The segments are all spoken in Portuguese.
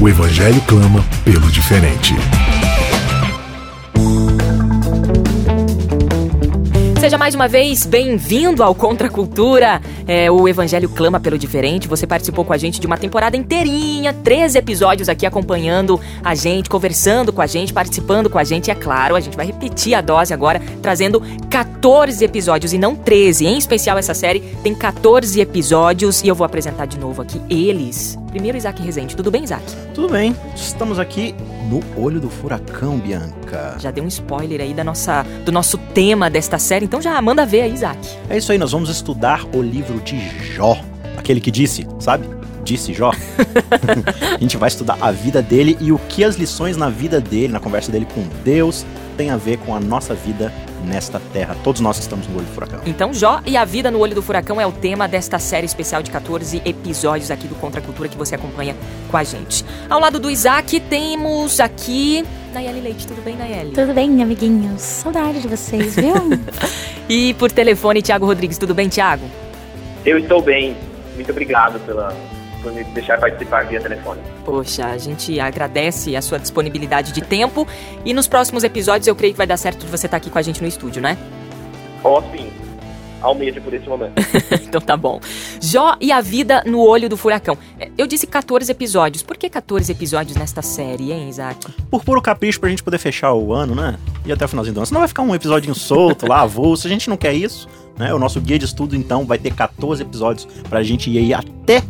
O Evangelho clama pelo diferente. Seja mais uma vez bem-vindo ao Contra Cultura. É, o Evangelho clama pelo diferente. Você participou com a gente de uma temporada inteirinha, 13 episódios aqui acompanhando a gente, conversando com a gente, participando com a gente. E é claro, a gente vai repetir a dose agora, trazendo 14 episódios e não 13. Em especial, essa série tem 14 episódios e eu vou apresentar de novo aqui eles. Primeiro, Isaac Rezende. Tudo bem, Isaac? Tudo bem. Estamos aqui no olho do furacão, Bianca. Já deu um spoiler aí da nossa, do nosso tema desta série, então já manda ver aí, Isaac. É isso aí, nós vamos estudar o livro de Jó. Aquele que disse, sabe? Disse Jó. a gente vai estudar a vida dele e o que as lições na vida dele, na conversa dele com Deus, tem a ver com a nossa vida nesta terra. Todos nós estamos no olho do furacão. Então, Jó e a vida no olho do furacão é o tema desta série especial de 14 episódios aqui do Contra a Cultura que você acompanha com a gente. Ao lado do Isaac, temos aqui Nayeli Leite. Tudo bem, Nayeli? Tudo bem, amiguinhos? Saudade de vocês, viu? e por telefone, Tiago Rodrigues. Tudo bem, Tiago? Eu estou bem. Muito obrigado pela, por me deixar participar via telefone. Poxa, a gente agradece a sua disponibilidade de tempo e nos próximos episódios eu creio que vai dar certo de você estar aqui com a gente no estúdio, né? Ó, oh, sim. Almeja por esse momento. então tá bom. Jó e a vida no olho do furacão. Eu disse 14 episódios. Por que 14 episódios nesta série, hein, Isaac? Por puro capricho pra gente poder fechar o ano, né? E até o finalzinho do ano. Senão vai ficar um episódio solto lá, avulso. A gente não quer isso. Né? O nosso guia de estudo, então, vai ter 14 episódios pra gente ir aí até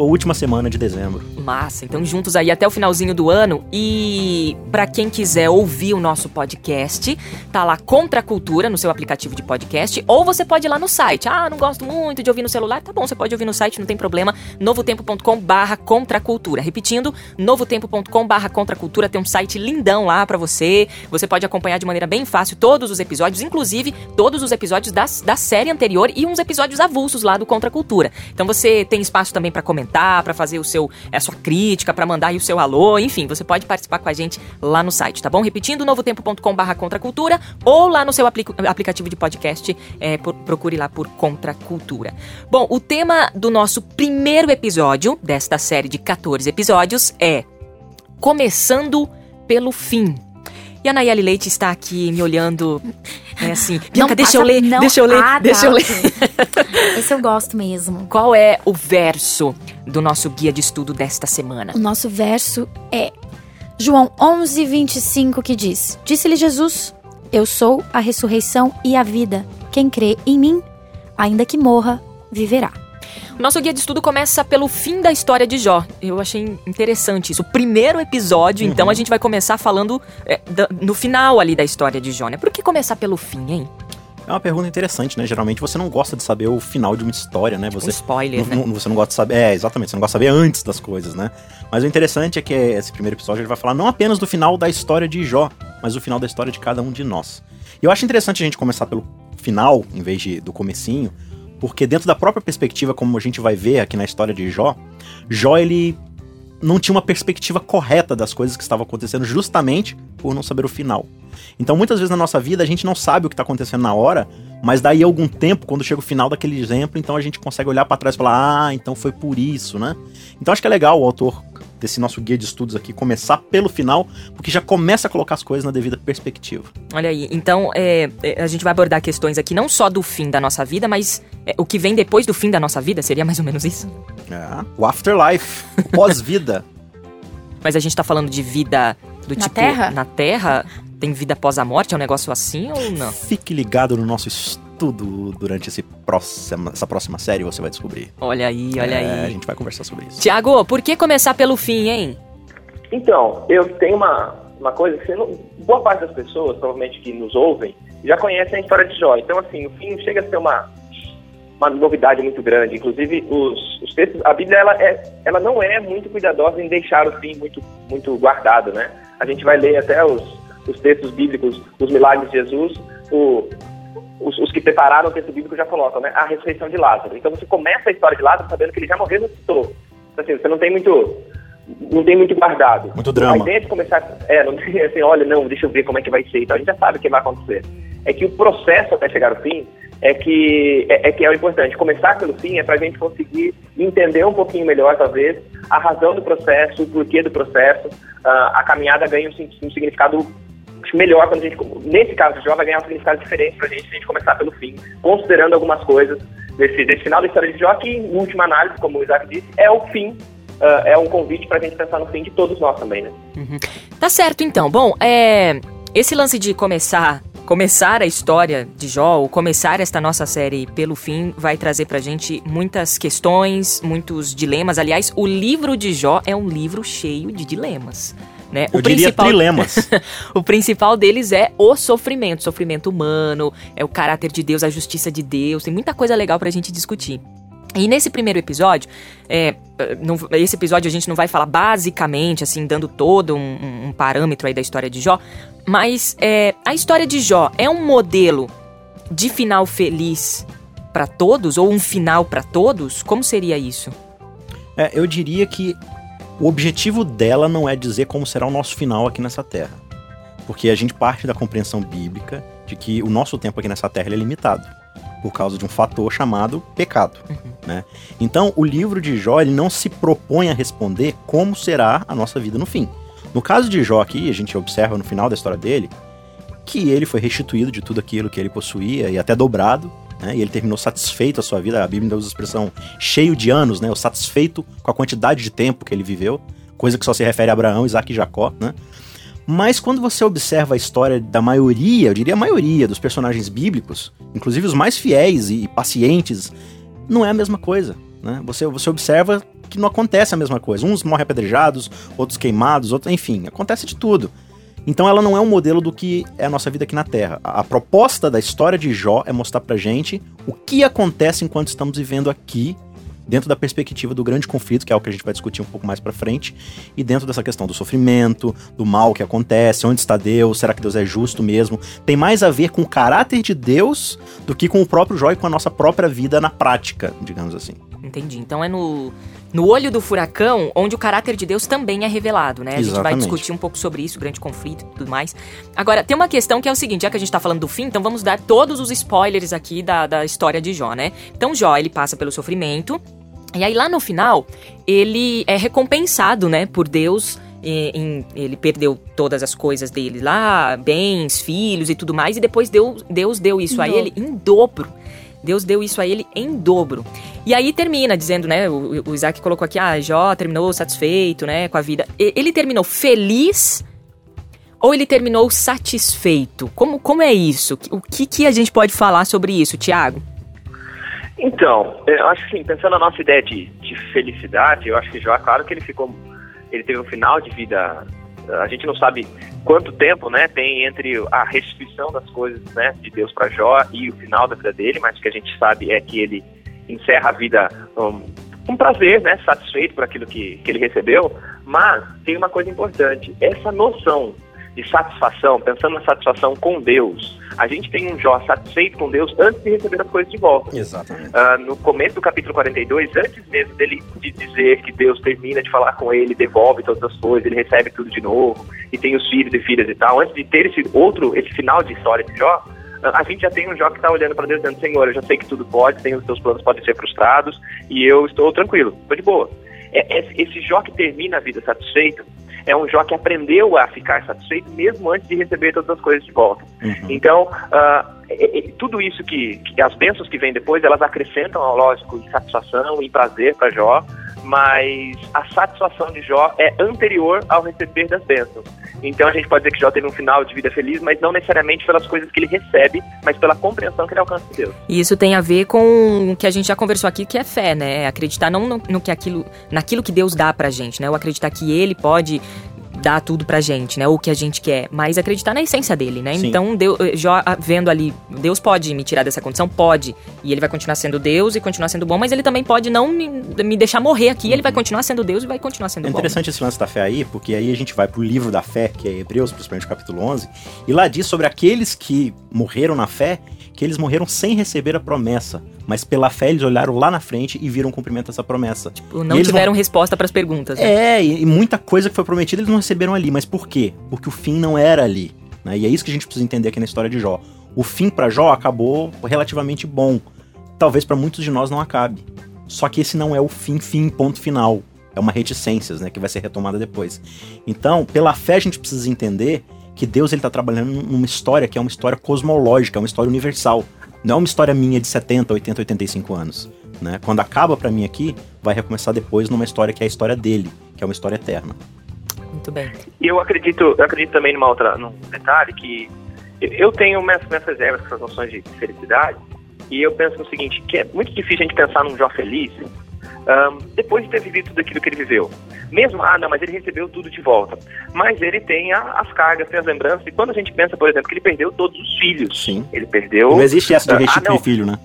a última semana de dezembro. Massa, então juntos aí até o finalzinho do ano. E para quem quiser ouvir o nosso podcast, tá lá Contra a Cultura no seu aplicativo de podcast, ou você pode ir lá no site. Ah, não gosto muito de ouvir no celular. Tá bom, você pode ouvir no site, não tem problema. novotempo.com/barra Contra a Cultura. Repetindo, novotempo.com/barra Contra a Cultura tem um site lindão lá para você. Você pode acompanhar de maneira bem fácil todos os episódios, inclusive todos os episódios da, da série anterior e uns episódios avulsos lá do Contra a Cultura. Então você tem espaço também para comentar, para fazer o seu a sua crítica, para mandar aí o seu alô, enfim, você pode participar com a gente lá no site, tá bom? Repetindo, novotempo.com/barra Contracultura ou lá no seu apli aplicativo de podcast, é, por, procure lá por Contracultura. Bom, o tema do nosso primeiro episódio desta série de 14 episódios é Começando pelo Fim. E a Nayeli Leite está aqui me olhando, é assim, Bianca, deixa eu ler, não, deixa eu ler, ah, deixa eu ler. Esse eu gosto mesmo. Qual é o verso do nosso guia de estudo desta semana? O nosso verso é João 11, 25, que diz: Disse-lhe Jesus: Eu sou a ressurreição e a vida. Quem crê em mim, ainda que morra, viverá. O nosso guia de estudo começa pelo fim da história de Jó. Eu achei interessante isso. O primeiro episódio, uhum. então, a gente vai começar falando é, no final ali da história de Jó, né? Por que começar pelo fim, hein? É uma pergunta interessante, né? Geralmente você não gosta de saber o final de uma história, né? Você, um spoiler, né? Você não gosta de saber. É, exatamente, você não gosta de saber antes das coisas, né? Mas o interessante é que esse primeiro episódio ele vai falar não apenas do final da história de Jó, mas do final da história de cada um de nós. E eu acho interessante a gente começar pelo final, em vez de, do comecinho, porque dentro da própria perspectiva, como a gente vai ver aqui na história de Jó, Jó ele não tinha uma perspectiva correta das coisas que estavam acontecendo justamente por não saber o final. Então, muitas vezes na nossa vida a gente não sabe o que está acontecendo na hora, mas daí algum tempo, quando chega o final daquele exemplo, então a gente consegue olhar para trás e falar: "Ah, então foi por isso, né?". Então acho que é legal o autor desse nosso guia de estudos aqui começar pelo final, porque já começa a colocar as coisas na devida perspectiva. Olha aí, então é, é, a gente vai abordar questões aqui não só do fim da nossa vida, mas é, o que vem depois do fim da nossa vida, seria mais ou menos isso? É, o afterlife, o pós-vida. mas a gente tá falando de vida do na tipo terra? na Terra? Tem vida após a morte? É um negócio assim ou não? Fique ligado no nosso estudo durante esse próxima, essa próxima série, você vai descobrir. Olha aí, olha é, aí. A gente vai conversar sobre isso. Tiago, por que começar pelo fim, hein? Então, eu tenho uma, uma coisa que não, boa parte das pessoas, provavelmente que nos ouvem, já conhecem a história de Jó. Então, assim, o fim chega a ser uma, uma novidade muito grande. Inclusive, os, os textos, a Bíblia ela, é, ela não é muito cuidadosa em deixar o fim muito, muito guardado, né? A gente vai ler até os, os textos bíblicos, os milagres de Jesus, o, os, os, que prepararam o texto bíblico já colocam, né? A ressurreição de Lázaro. Então você começa a história de Lázaro sabendo que ele já morreu e ressuscitou. Então, assim, você não tem muito não tem muito guardado. Muito drama. A ideia de começar, é, não tem assim, olha, não, deixa eu ver como é que vai ser. Então a gente já sabe o que vai acontecer. É que o processo até chegar ao fim é que é, é que é o importante. Começar pelo fim é para a gente conseguir entender um pouquinho melhor, talvez, a razão do processo, o porquê do processo. Uh, a caminhada ganha um, um significado melhor quando a gente, nesse caso Jó, vai ganhar um significado diferente para a gente se a gente começar pelo fim, considerando algumas coisas desse, desse final da história de Jó, que, em última análise, como o Isaac disse, é o fim uh, é um convite para a gente pensar no fim de todos nós também, né? Uhum. Tá certo, então. Bom, é, esse lance de começar começar a história de Jó, ou começar esta nossa série pelo fim, vai trazer pra gente muitas questões, muitos dilemas. Aliás, o livro de Jó é um livro cheio de dilemas. Né? Eu o diria principal... trilemas. o principal deles é o sofrimento, sofrimento humano, é o caráter de Deus, a justiça de Deus, tem muita coisa legal pra gente discutir. E nesse primeiro episódio, é, não, esse episódio a gente não vai falar basicamente, assim, dando todo um, um parâmetro aí da história de Jó, mas é, a história de Jó é um modelo de final feliz para todos ou um final para todos? Como seria isso? É, eu diria que o objetivo dela não é dizer como será o nosso final aqui nessa terra. Porque a gente parte da compreensão bíblica de que o nosso tempo aqui nessa terra é limitado por causa de um fator chamado pecado. Uhum. Né? Então, o livro de Jó ele não se propõe a responder como será a nossa vida no fim. No caso de Jó aqui, a gente observa no final da história dele que ele foi restituído de tudo aquilo que ele possuía e até dobrado, né? E ele terminou satisfeito a sua vida. A Bíblia usa a expressão cheio de anos, né? O satisfeito com a quantidade de tempo que ele viveu, coisa que só se refere a Abraão, Isaac e Jacó, né? Mas quando você observa a história da maioria, eu diria a maioria dos personagens bíblicos, inclusive os mais fiéis e pacientes, não é a mesma coisa. Né? Você, você observa que não acontece a mesma coisa. Uns morrem apedrejados, outros queimados, outros, enfim, acontece de tudo. Então ela não é um modelo do que é a nossa vida aqui na Terra. A, proposta da história de Jó é mostrar pra gente o que acontece enquanto estamos vivendo aqui dentro da perspectiva do grande conflito, que é o que a gente vai discutir um pouco mais para frente, e dentro dessa questão do sofrimento, do mal que acontece, onde está Deus, será que Deus é justo mesmo? Tem mais a ver com o caráter de Deus do que com o próprio Jó e com a nossa própria vida na prática, digamos assim. Entendi. Então é no no olho do furacão, onde o caráter de Deus também é revelado, né? A gente vai discutir um pouco sobre isso, o grande conflito e tudo mais. Agora, tem uma questão que é o seguinte, já que a gente tá falando do fim, então vamos dar todos os spoilers aqui da, da história de Jó, né? Então Jó, ele passa pelo sofrimento, e aí lá no final, ele é recompensado, né, por Deus em, ele perdeu todas as coisas dele lá, bens, filhos e tudo mais, e depois Deus, Deus deu isso a ele em dobro. Deus deu isso a ele em dobro. E aí termina dizendo, né? O, o Isaac colocou aqui, ah, Jó terminou satisfeito, né, com a vida. Ele terminou feliz ou ele terminou satisfeito? Como, como é isso? O que, que a gente pode falar sobre isso, Tiago? Então, eu acho que assim, pensando na nossa ideia de, de felicidade, eu acho que Jó, claro que ele ficou, ele teve um final de vida, a gente não sabe quanto tempo, né, tem entre a restituição das coisas, né, de Deus para Jó e o final da vida dele, mas o que a gente sabe é que ele encerra a vida um, com prazer, né, satisfeito por aquilo que, que ele recebeu, mas tem uma coisa importante, essa noção de satisfação, pensando na satisfação com Deus, a gente tem um Jó satisfeito com Deus antes de receber as coisas de volta. Exatamente. Uh, no começo do capítulo 42, antes mesmo dele de dizer que Deus termina de falar com ele, devolve todas as coisas, ele recebe tudo de novo, e tem os filhos e filhas e tal, antes de ter esse outro, esse final de história de Jó, ah, a gente já tem um Jó que está olhando para Deus dizendo, Senhor, eu já sei que tudo pode, tem os teus planos podem ser frustrados, e eu estou tranquilo, estou de boa. É, esse Jó que termina a vida satisfeito, é um Jó que aprendeu a ficar satisfeito mesmo antes de receber todas as coisas de volta. Uhum. Então, uh, tudo isso que, que, as bênçãos que vêm depois, elas acrescentam, lógico, em satisfação e prazer para Jó, mas a satisfação de Jó é anterior ao receber das bênçãos. Então a gente pode dizer que Jó teve um final de vida feliz, mas não necessariamente pelas coisas que ele recebe, mas pela compreensão que ele alcança de Deus. E isso tem a ver com o que a gente já conversou aqui, que é fé, né? É acreditar não no, no, que aquilo, naquilo que Deus dá pra gente, né? O acreditar que ele pode dá tudo pra gente, né? O que a gente quer, mas acreditar na essência dele, né? Sim. Então, Deus, Jó ah, vendo ali, Deus pode me tirar dessa condição? Pode. E ele vai continuar sendo Deus e continuar sendo bom, mas ele também pode não me, me deixar morrer aqui, ele vai continuar sendo Deus e vai continuar sendo É bom. interessante esse lance da fé aí, porque aí a gente vai pro livro da fé, que é Hebreus, principalmente capítulo 11, e lá diz sobre aqueles que morreram na fé, que eles morreram sem receber a promessa, mas pela fé eles olharam lá na frente e viram o cumprimento dessa promessa. Tipo, Não eles tiveram resposta pras perguntas. né? É, e, e muita coisa que foi prometida eles não receberam ali, mas por quê? Porque o fim não era ali, né? E é isso que a gente precisa entender aqui na história de Jó. O fim pra Jó acabou relativamente bom. Talvez pra muitos de nós não acabe. Só que esse não é o fim, fim, ponto final. É uma reticências, né, que vai ser retomada depois. Então, pela fé a gente precisa entender que Deus ele tá trabalhando numa história que é uma história cosmológica, é uma história universal. Não é uma história minha de 70, 80, 85 anos, né? Quando acaba pra mim aqui, vai recomeçar depois numa história que é a história dele, que é uma história eterna. Muito bem. E eu acredito, eu acredito também numa outra, num detalhe que eu tenho minhas, minhas reservas com essas noções de felicidade e eu penso no seguinte, que é muito difícil a gente pensar num Jó feliz ahn, depois de ter vivido tudo aquilo que ele viveu. Mesmo, ah, não, mas ele recebeu tudo de volta. Mas ele tem a- as cargas, tem as lembranças. E quando a gente pensa, por exemplo, que ele perdeu todos os filhos. Sim. Ele perdeu... Não existe essa de Ah, restituir não. filho, né?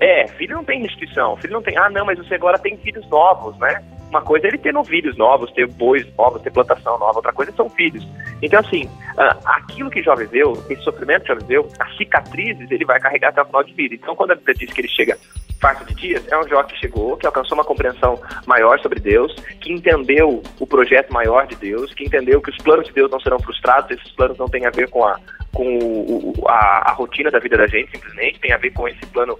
É, filho não tem restrição. Filho não tem, ah, não, mas você agora tem filhos novos, né? Uma coisa é ele ter novilhos novos, ter bois novos, ter plantação nova. Outra coisa são filhos. Então, assim, ah, aquilo que Jó viveu, esse sofrimento que Jó viveu, as cicatrizes, ele vai carregar até o final de vida. Então, quando a Bíblia diz que ele chega farto de dias, é um Jó que chegou, que alcançou uma compreensão maior sobre Deus, que entendeu o projeto maior de Deus, que entendeu que os planos de Deus não serão frustrados, esses planos não têm a ver com a, com o- a, a rotina da vida da gente, simplesmente, tem a ver com esse plano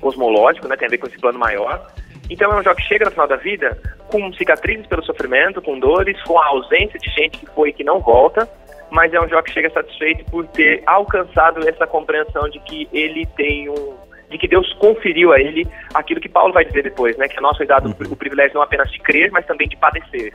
cosmológico, né? Tem a ver com esse plano maior. Então é um jogo que chega no final da vida com cicatrizes pelo sofrimento, com dores, com a ausência de gente que foi e que não volta, mas é um jogo que chega satisfeito por ter alcançado essa compreensão de que ele tem um de que Deus conferiu a ele aquilo que Paulo vai dizer depois, né? Que a nós foi dado o privilégio não apenas de crer, mas também de padecer.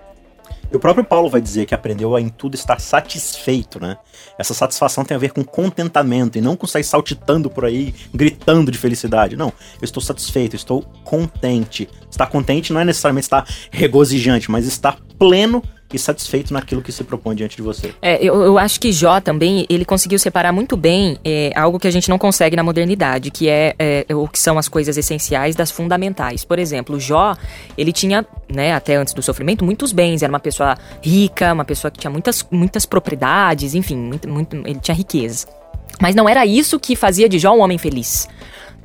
E o próprio Paulo vai dizer que aprendeu a em tudo estar satisfeito, né? Essa satisfação tem a ver com contentamento e não com sair saltitando por aí, gritando de felicidade. Não, eu estou satisfeito, eu estou contente. Estar contente não é necessariamente estar regozijante, mas estar pleno e satisfeito naquilo que se propõe diante de você. É, eu, eu acho que Jó também, ele conseguiu separar muito bem é, algo que a gente não consegue na modernidade, que é, é, o que são as coisas essenciais das fundamentais. Por exemplo, Jó, ele tinha, né, até antes do sofrimento, muitos bens, era uma pessoa rica, uma pessoa que tinha muitas, muitas propriedades, enfim, muito, muito, ele tinha riquezas. Mas não era isso que fazia de Jó um homem feliz.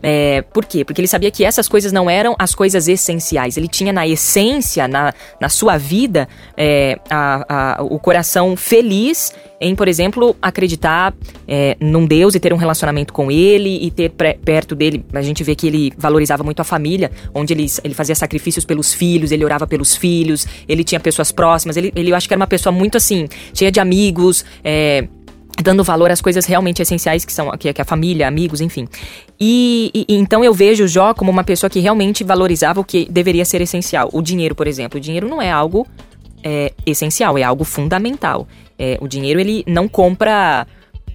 É, por quê? Porque ele sabia que essas coisas não eram as coisas essenciais. Ele tinha na essência, na, na sua vida, é, a- a- o coração feliz em, por exemplo, acreditar é, num Deus e ter um relacionamento com ele e ter pré- perto dele. A gente vê que ele valorizava muito a família, onde ele, ele fazia sacrifícios pelos filhos, ele orava pelos filhos, ele tinha pessoas próximas. Ele, ele eu acho que era uma pessoa muito assim, cheia de amigos. É, dando valor às coisas realmente essenciais que são que, é- a família, amigos, enfim. E, e- então eu vejo o Jó como uma pessoa que realmente valorizava o que deveria ser essencial. O dinheiro, por exemplo, o dinheiro não é algo é, essencial, é algo fundamental. É, o dinheiro ele não compra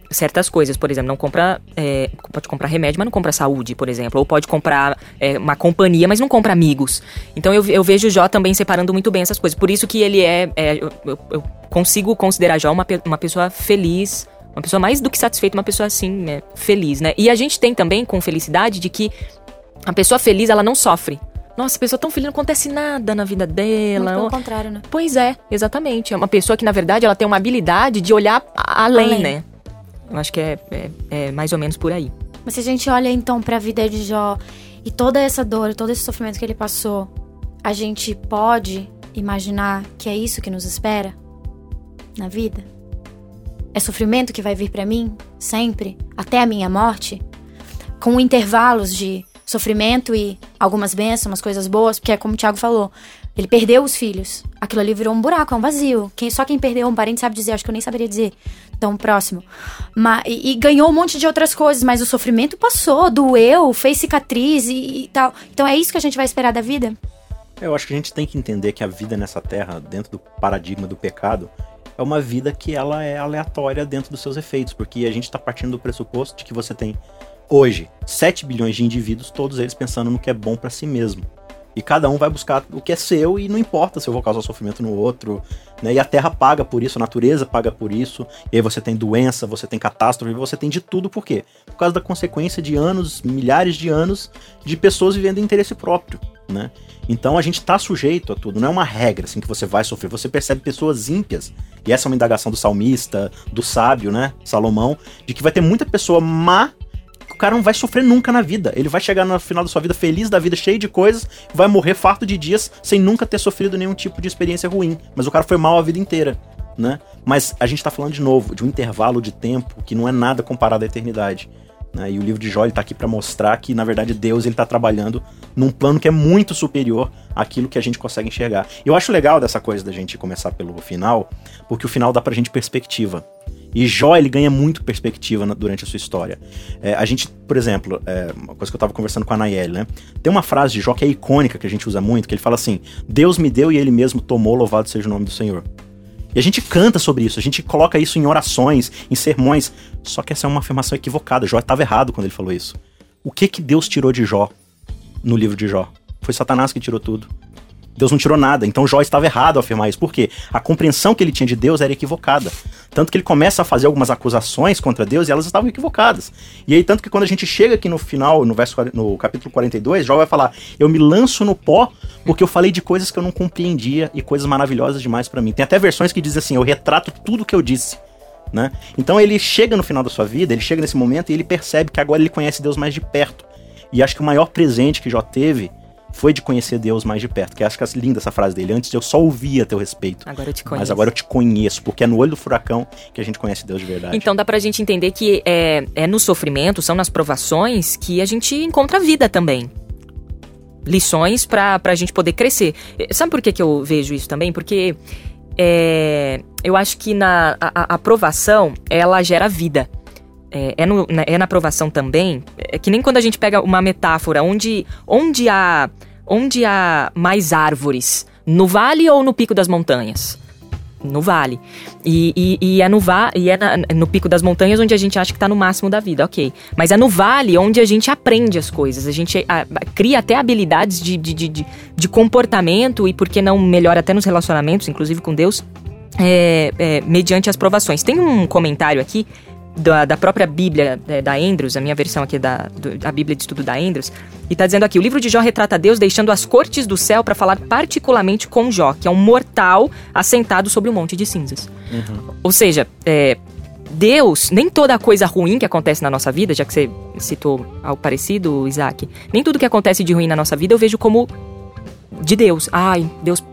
certas coisas, por exemplo, não compra é, pode comprar remédio, mas não compra saúde, por exemplo, ou pode comprar é, uma companhia, mas não compra amigos. Então eu, eu vejo o Jó também separando muito bem essas coisas. Por isso que ele é, é, eu, eu- consigo considerar Jó uma, uma pessoa feliz, uma pessoa mais do que satisfeita, uma pessoa assim, né, feliz, né? E a gente tem também com felicidade de que a pessoa feliz ela não sofre. Nossa, a pessoa tão feliz, não acontece nada na vida Muito dela. pelo ou- contrário, né? Pois é, exatamente. É uma pessoa que, na verdade, ela tem uma habilidade de olhar a- além, Além. né? Eu acho que é, é, é mais ou menos por aí. Mas se a gente olha então pra vida de Jó e toda essa dor, todo esse sofrimento que ele passou, a gente pode imaginar que é isso que nos espera na vida? É sofrimento que vai vir pra mim sempre, até a minha morte, com intervalos de sofrimento e algumas bênçãos, umas coisas boas, porque é como o Thiago falou, ele perdeu os filhos. Aquilo ali virou um buraco, é um vazio. Quem, só quem perdeu um parente sabe dizer, acho que eu nem saberia dizer tão próximo. Ma- e, e ganhou um monte de outras coisas, mas o sofrimento passou, doeu, fez cicatriz e, e tal. Então é isso que a gente vai esperar da vida? Eu acho que a gente tem que entender que a vida nessa terra, dentro do paradigma do pecado, é uma vida que ela é aleatória dentro dos seus efeitos, porque a gente está partindo do pressuposto de que você tem hoje 7 bilhões de indivíduos, todos eles pensando no que é bom para si mesmo. E cada um vai buscar o que é seu e não importa se eu vou causar sofrimento no outro, né? E a terra paga por isso, a natureza paga por isso. E aí você tem doença, você tem catástrofe, você tem de tudo, por quê? Por causa da consequência de anos, milhares de anos de pessoas vivendo em interesse próprio, né? Então a gente tá sujeito a tudo, não é uma regra assim que você vai sofrer. Você percebe pessoas ímpias, e essa é uma indagação do salmista, do sábio, né, Salomão, de que vai ter muita pessoa má o cara não vai sofrer nunca na vida. Ele vai chegar no final da sua vida feliz da vida, cheio de coisas, vai morrer farto de dias sem nunca ter sofrido nenhum tipo de experiência ruim. Mas o cara foi mal a vida inteira, né? Mas a gente tá falando de novo de um intervalo de tempo que não é nada comparado à eternidade. Né? E o livro de Jó está aqui para mostrar que, na verdade, Deus está trabalhando num plano que é muito superior àquilo que a gente consegue enxergar. Eu acho legal dessa coisa da gente começar pelo final, porque o final dá pra gente perspectiva. E Jó, ele ganha muito perspectiva na, durante a sua história. É, a gente, por exemplo, é, uma coisa que eu tava conversando com a Nayeli, né? Tem uma frase de Jó que é icônica, que a gente usa muito, que ele fala assim: Deus me deu e ele mesmo tomou, louvado seja o nome do Senhor. E a gente canta sobre isso, a gente coloca isso em orações, em sermões. Só que essa é uma afirmação equivocada. Jó estava errado quando ele falou isso. O que que Deus tirou de Jó no livro de Jó? Foi Satanás que tirou tudo. Deus não tirou nada. Então Jó estava errado ao afirmar isso. Por quê? A compreensão que ele tinha de Deus era equivocada. Tanto que ele começa a fazer algumas acusações contra Deus e elas estavam equivocadas. E aí, tanto que quando a gente chega aqui no final, no, verso, no capítulo 42, Jó vai falar: Eu me lanço no pó porque eu falei de coisas que eu não compreendia e coisas maravilhosas demais para mim. Tem até versões que dizem assim: Eu retrato tudo que eu disse. Né? Então ele chega no final da sua vida, ele chega nesse momento e ele percebe que agora ele conhece Deus mais de perto. E acho que o maior presente que Jó teve foi de conhecer Deus mais de perto. Que acho que é linda essa frase dele. Antes eu só ouvia teu respeito. Agora eu te conheço. Mas agora eu te conheço, porque é no olho do furacão que a gente conhece Deus de verdade. Então dá pra gente entender que é, é no sofrimento, são nas provações que a gente encontra a vida também. Lições pra, pra gente poder crescer. Sabe por que, que eu vejo isso também? Porque é, eu acho que na a, a aprovação, ela gera vida. É, é, no, é, na aprovação também, é que nem quando a gente pega uma metáfora onde, onde, há, onde há mais árvores, no vale ou no pico das montanhas? No vale. E, e, e é, no, va e é na, no pico das montanhas onde a gente acha que está no máximo da vida, ok. Mas é no vale onde a gente aprende as coisas, a gente a, cria até habilidades de, de, de, de, comportamento e, por que não, melhora até nos relacionamentos, inclusive com Deus, é, é, mediante as provações. Tem um comentário aqui da, da própria Bíblia é, da Andrews, a minha versão aqui da do, a Bíblia de estudo da Andrews, e está dizendo aqui: o livro de Jó retrata Deus deixando as cortes do céu para falar particularmente com Jó, que é um mortal assentado sobre um monte de cinzas. Uhum. Ou seja, é, Deus, nem toda coisa ruim que acontece na nossa vida, já que você citou algo parecido, Isaac, nem tudo que acontece de ruim na nossa vida eu vejo como de Deus. Ai, Deus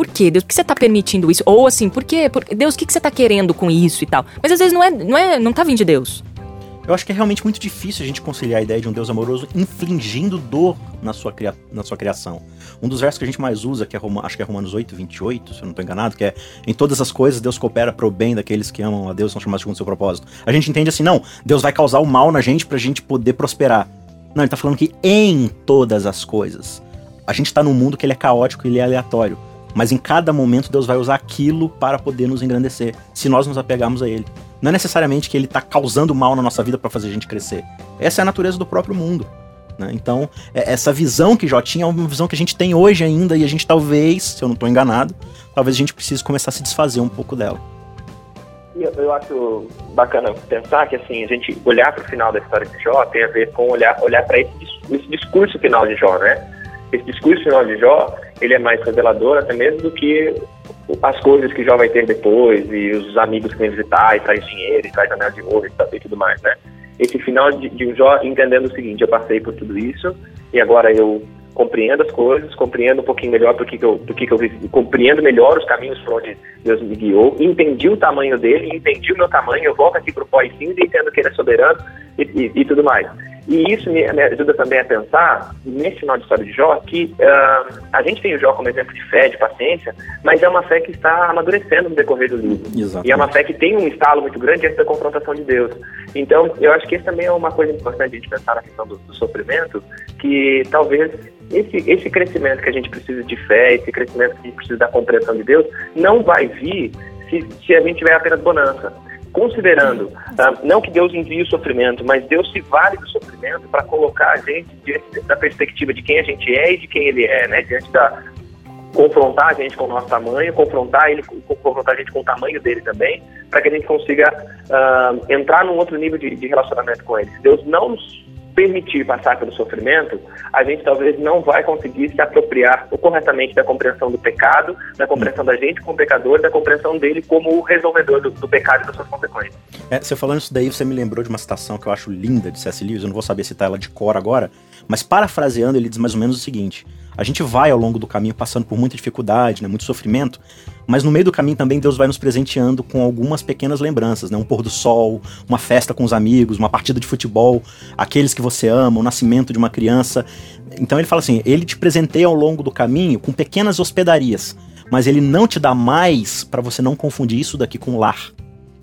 por quê? Deus, por que você tá permitindo isso? Ou assim, por quê? Por... Deus, o que, que você tá querendo com isso e tal? Mas às vezes não é, não é, não tá vindo de Deus. Eu acho que é realmente muito difícil a gente conciliar a ideia de um Deus amoroso infligindo dor na sua, cria... na sua criação. Um dos versos que a gente mais usa, que é Roma... acho que é Romanos 8, 28, se eu não estou enganado, que é em todas as coisas Deus coopera para o bem daqueles que amam a Deus, são chamados segundo o seu propósito. A gente entende assim, não, Deus vai causar o mal na gente pra gente poder prosperar. Não, ele tá falando que em todas as coisas. A gente tá num mundo que ele é caótico, ele é aleatório. Mas em cada momento Deus vai usar aquilo para poder nos engrandecer, se nós nos apegarmos a Ele. Não é necessariamente que Ele está causando mal na nossa vida para fazer a gente crescer. Essa é a natureza do próprio mundo. Né? Então, é, essa visão que Jó tinha é uma visão que a gente tem hoje ainda, e a gente talvez, se eu não estou enganado, talvez a gente precise começar a se desfazer um pouco dela. Eu, eu acho bacana pensar que assim a gente olhar para o final da história de Jó tem a ver com olhar olhar para esse, esse discurso final de Jó, né? Esse discurso final de Jó ele é mais revelador até mesmo do que as coisas que Jó vai ter depois e os amigos que vem visitar e traz dinheiro e traz anel de ouro e tudo mais, né? Esse final de, de Jó entendendo o seguinte, eu passei por tudo isso e agora eu compreendo as coisas, compreendo um pouquinho melhor do que, que eu, do que, que eu vivi, compreendo melhor os caminhos por onde Deus me guiou, entendi o tamanho dele, entendi o meu tamanho, eu volto aqui para o pó e cinza entendo que ele é soberano e, e, e tudo mais. E isso me, me, ajuda também a pensar, nesse final de história de Jó, que uh, a gente tem o Jó como exemplo de fé, de paciência, mas é uma fé que está amadurecendo no decorrer do livro. Exatamente. E é uma fé que tem um estalo muito grande antes da confrontação de Deus. Então, eu acho que isso também é uma coisa importante a gente pensar na questão do, do sofrimento, que talvez esse, esse crescimento que a gente precisa de fé, esse crescimento que a gente precisa da compreensão de Deus, não vai vir se, se a gente tiver apenas bonança considerando, tá? não que Deus envie o sofrimento, mas Deus se vale do sofrimento para colocar a gente diante da perspectiva de quem a gente é e de quem ele é, né? Diante da confrontar a gente com o nosso tamanho, confrontar ele, confrontar a gente com o tamanho dele também, para que a gente consiga uh, entrar num outro nível de, de relacionamento com ele. Deus não nos permitir passar pelo sofrimento, a gente talvez não vai conseguir se apropriar corretamente da compreensão do pecado, da compreensão da gente como pecador, da compreensão dele como o resolvedor do, do pecado e das suas consequências. É, você falando isso daí, você me lembrou de uma citação que eu acho linda de C.S. Lewis, eu não vou saber citar ela de cor agora, mas parafraseando, ele diz mais ou menos o seguinte: a gente vai ao longo do caminho passando por muita dificuldade, né, muito sofrimento, mas no meio do caminho também Deus vai nos presenteando com algumas pequenas lembranças, né? Um pôr do sol, uma festa com os amigos, uma partida de futebol, aqueles que você ama, o nascimento de uma criança. Então ele fala assim: ele te presenteia ao longo do caminho com pequenas hospedarias, mas ele não te dá mais para você não confundir isso daqui com lar.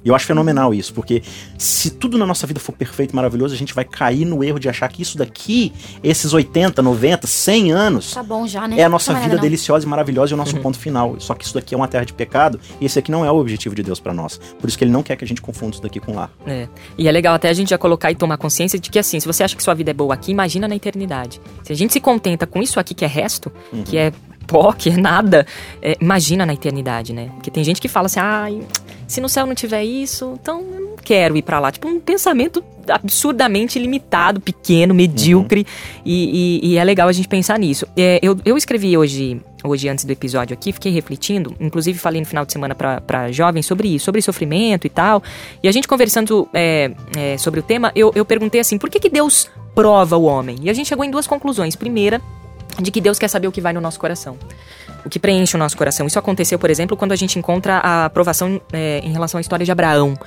E eu acho fenomenal isso, porque se tudo na nossa vida for perfeito, maravilhoso, a gente vai cair no erro de achar que isso daqui, esses 80, 90, 100 anos, Tá bom já, né? é a nossa vida não. deliciosa e maravilhosa e o nosso ponto final. Só que isso daqui é uma terra de pecado e esse aqui não é o objetivo de Deus pra nós. Por isso que ele não quer que a gente confunda isso daqui com lá. É. E é legal até a gente já colocar e tomar consciência de que, assim, se você acha que sua vida é boa aqui, imagina na eternidade. Se a gente se contenta com isso aqui que é resto, que é pó, que é nada, é, imagina na eternidade, né? Porque tem gente que fala assim, ai, se no céu não tiver isso, então eu não quero ir pra lá. Tipo, um pensamento absurdamente limitado, pequeno, medíocre. E, e- e é legal a gente pensar nisso. É, eu, eu escrevi hoje, hoje, antes do episódio aqui, fiquei refletindo, inclusive falei no final de semana pra, pra jovens sobre isso, sobre sofrimento e tal. E a gente conversando é, é, sobre o tema, eu, eu perguntei assim, por que, que Deus prova o homem? E a gente chegou em duas conclusões. Primeira, de que Deus quer saber o que vai no nosso coração. O que preenche o nosso coração. Isso aconteceu, por exemplo, quando a gente encontra a aprovação é, em relação à história de Abraão.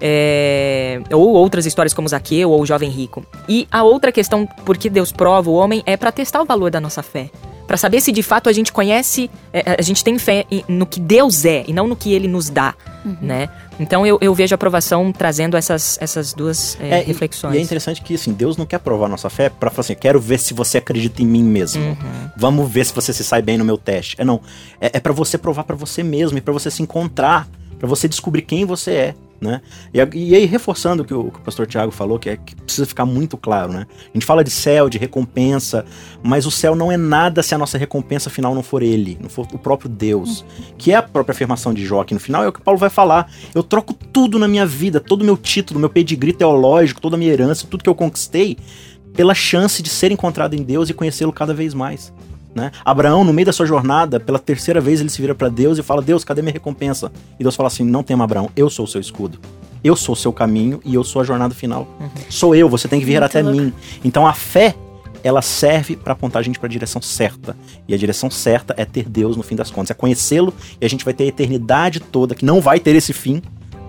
É, ou outras histórias como Zaqueu ou o jovem rico. E a outra questão, por que Deus prova o homem, é para testar o valor da nossa fé. Para saber se de fato a gente conhece, é, a gente tem fé no que Deus é e não no que ele nos dá, né? Então eu, eu vejo a aprovação trazendo essas, essas duas é, É, e- reflexões. E é interessante que, assim, Deus não quer provar a nossa fé pra falar assim, quero ver se você acredita em mim mesmo. Uhum. Vamos ver se você se sai bem no meu teste. É não. É, é para você provar pra você mesmo e pra você se encontrar, pra você descobrir quem você é. Né? E, e aí, reforçando o que o, que o pastor Tiago falou, que, é, que precisa ficar muito claro, né? A gente fala de céu, de recompensa, mas o céu não é nada se a nossa recompensa final não for ele, não for o próprio Deus. Que é a própria afirmação de Jó aqui no final, é o que Paulo vai falar. Eu troco tudo na minha vida, todo o meu título, meu pedigree teológico, toda a minha herança, tudo que eu conquistei, pela chance de ser encontrado em Deus e conhecê-lo cada vez mais. Né? Abraão, no meio da sua jornada, pela terceira vez ele se vira para Deus e fala: Deus, cadê minha recompensa? E Deus fala assim: Não tema, Abraão, eu sou o seu escudo. Eu sou o seu caminho e eu sou a jornada final. Sou eu, você tem que vir Muito até louco. mim. Então a fé, ela serve para apontar a gente para a direção certa. E a direção certa é ter Deus no fim das contas, é conhecê-lo e a gente vai ter a eternidade toda, que não vai ter esse fim,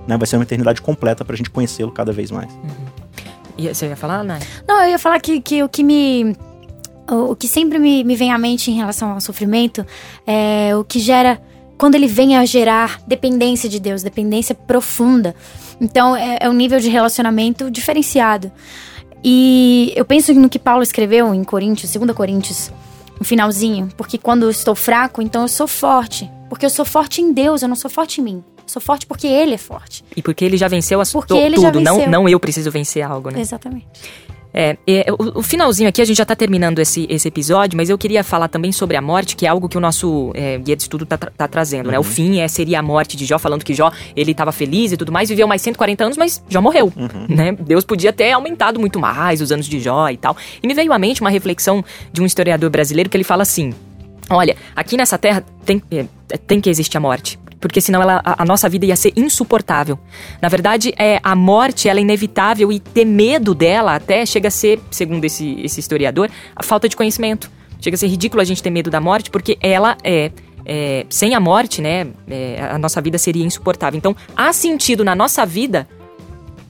né? Vai ser uma eternidade completa pra gente conhecê-lo cada vez mais. E você ia falar, Nai? Não, eu ia falar que, que o que me. O, que sempre me, me vem à mente em relação ao sofrimento é o que gera. Quando ele vem a gerar dependência de Deus, dependência profunda. Então, é, é um nível de relacionamento diferenciado. E eu penso no que Paulo escreveu em Coríntios, 2 Coríntios, no finalzinho. Porque quando eu estou fraco, então eu sou forte. Porque eu sou forte em Deus, eu não sou forte em mim. Eu sou forte porque Ele é forte. E porque ele já venceu as, Porque tudo, já não, não eu preciso vencer algo, né? Exatamente. É, é, o, o finalzinho aqui, a gente já tá terminando esse, esse episódio, mas eu queria falar também sobre a morte, que é algo que o nosso é, guia de estudo tá, tá trazendo, né? O fim é, seria a morte de Jó, falando que Jó, ele tava feliz e tudo mais, viveu mais 140 anos, mas Jó morreu, né? Deus podia ter aumentado muito mais os anos de Jó e tal. E me veio à mente uma reflexão de um historiador brasileiro que ele fala assim, olha, aqui nessa terra tem, é, tem que existir a morte. Porque senão ela, a, nossa vida ia ser insuportável. Na verdade, é, a morte ela é inevitável e ter medo dela até chega a ser, segundo esse, esse historiador, a falta de conhecimento. Chega a ser ridículo a gente ter medo da morte, porque ela é. é, sem a morte, né? é, a nossa vida seria insuportável. Então, há sentido na nossa vida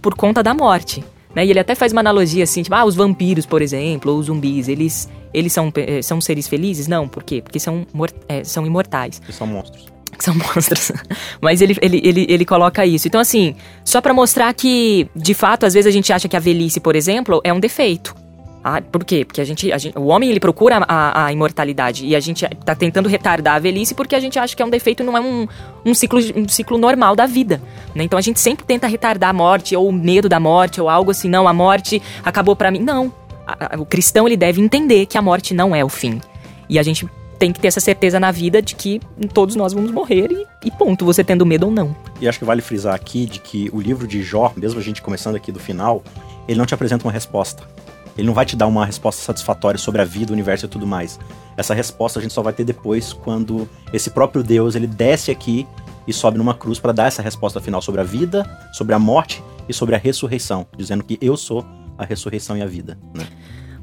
por conta da morte. Né? E ele até faz uma analogia assim, tipo, ah, os vampiros, por exemplo, ou os zumbis, eles, eles são, eh, são seres felizes? Não, por quê? Porque são, eh, são imortais Que são monstros. são monstros. Mas ele, ele, ele, ele coloca isso. Então, assim, só pra mostrar que, de fato, às vezes a gente acha que a velhice, por exemplo, é um defeito. Ah, por quê? Porque a gente, a gente- o homem ele procura a, a imortalidade e a gente tá tentando retardar a velhice porque a gente acha que é um defeito, não é um, um, ciclo, um ciclo normal da vida. né? Então a gente sempre tenta retardar a morte ou o medo da morte ou algo assim. Não, a morte acabou pra mim. Não. A- a- o cristão ele deve entender que a morte não é o fim. E a gente tem que ter essa certeza na vida de que todos nós vamos morrer e, e ponto, você tendo medo ou não. E acho que vale frisar aqui de que o livro de Jó, mesmo a gente começando aqui do final, ele não te apresenta uma resposta. Ele não vai te dar uma resposta satisfatória sobre a vida, o universo e tudo mais. Essa resposta a gente só vai ter depois quando esse próprio Deus ele desce aqui e sobe numa cruz para dar essa resposta final sobre a vida, sobre a morte e sobre a ressurreição, dizendo que eu sou a ressurreição e a vida. Né?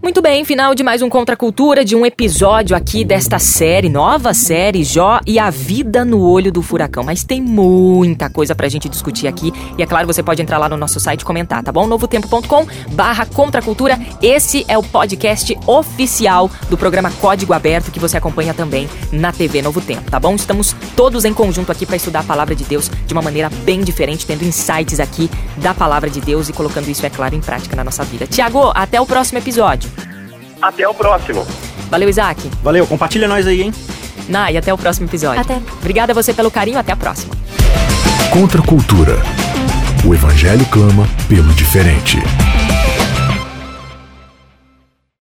Muito bem, final de mais um Contra Cultura, de um episódio aqui desta série, nova série, Jó e a Vida no Olho do Furacão. Mas tem muita coisa pra gente discutir aqui. E é claro, você pode entrar lá no nosso site e comentar, tá bom? novotempo.com barra Contra a Cultura. Esse é o podcast oficial do programa Código Aberto, que você acompanha também na TV Novo Tempo, tá bom? Estamos todos em conjunto aqui para estudar a Palavra de Deus de uma maneira bem diferente, tendo insights aqui da Palavra de Deus e colocando isso, é claro, em prática na nossa vida. Tiago, até o próximo episódio. Até o próximo. Valeu, Isaac. Valeu, compartilha nós aí, hein? Nai, até o próximo episódio. Até. Obrigada a você pelo carinho, até a próxima. Contra a cultura. O evangelho clama pelo diferente.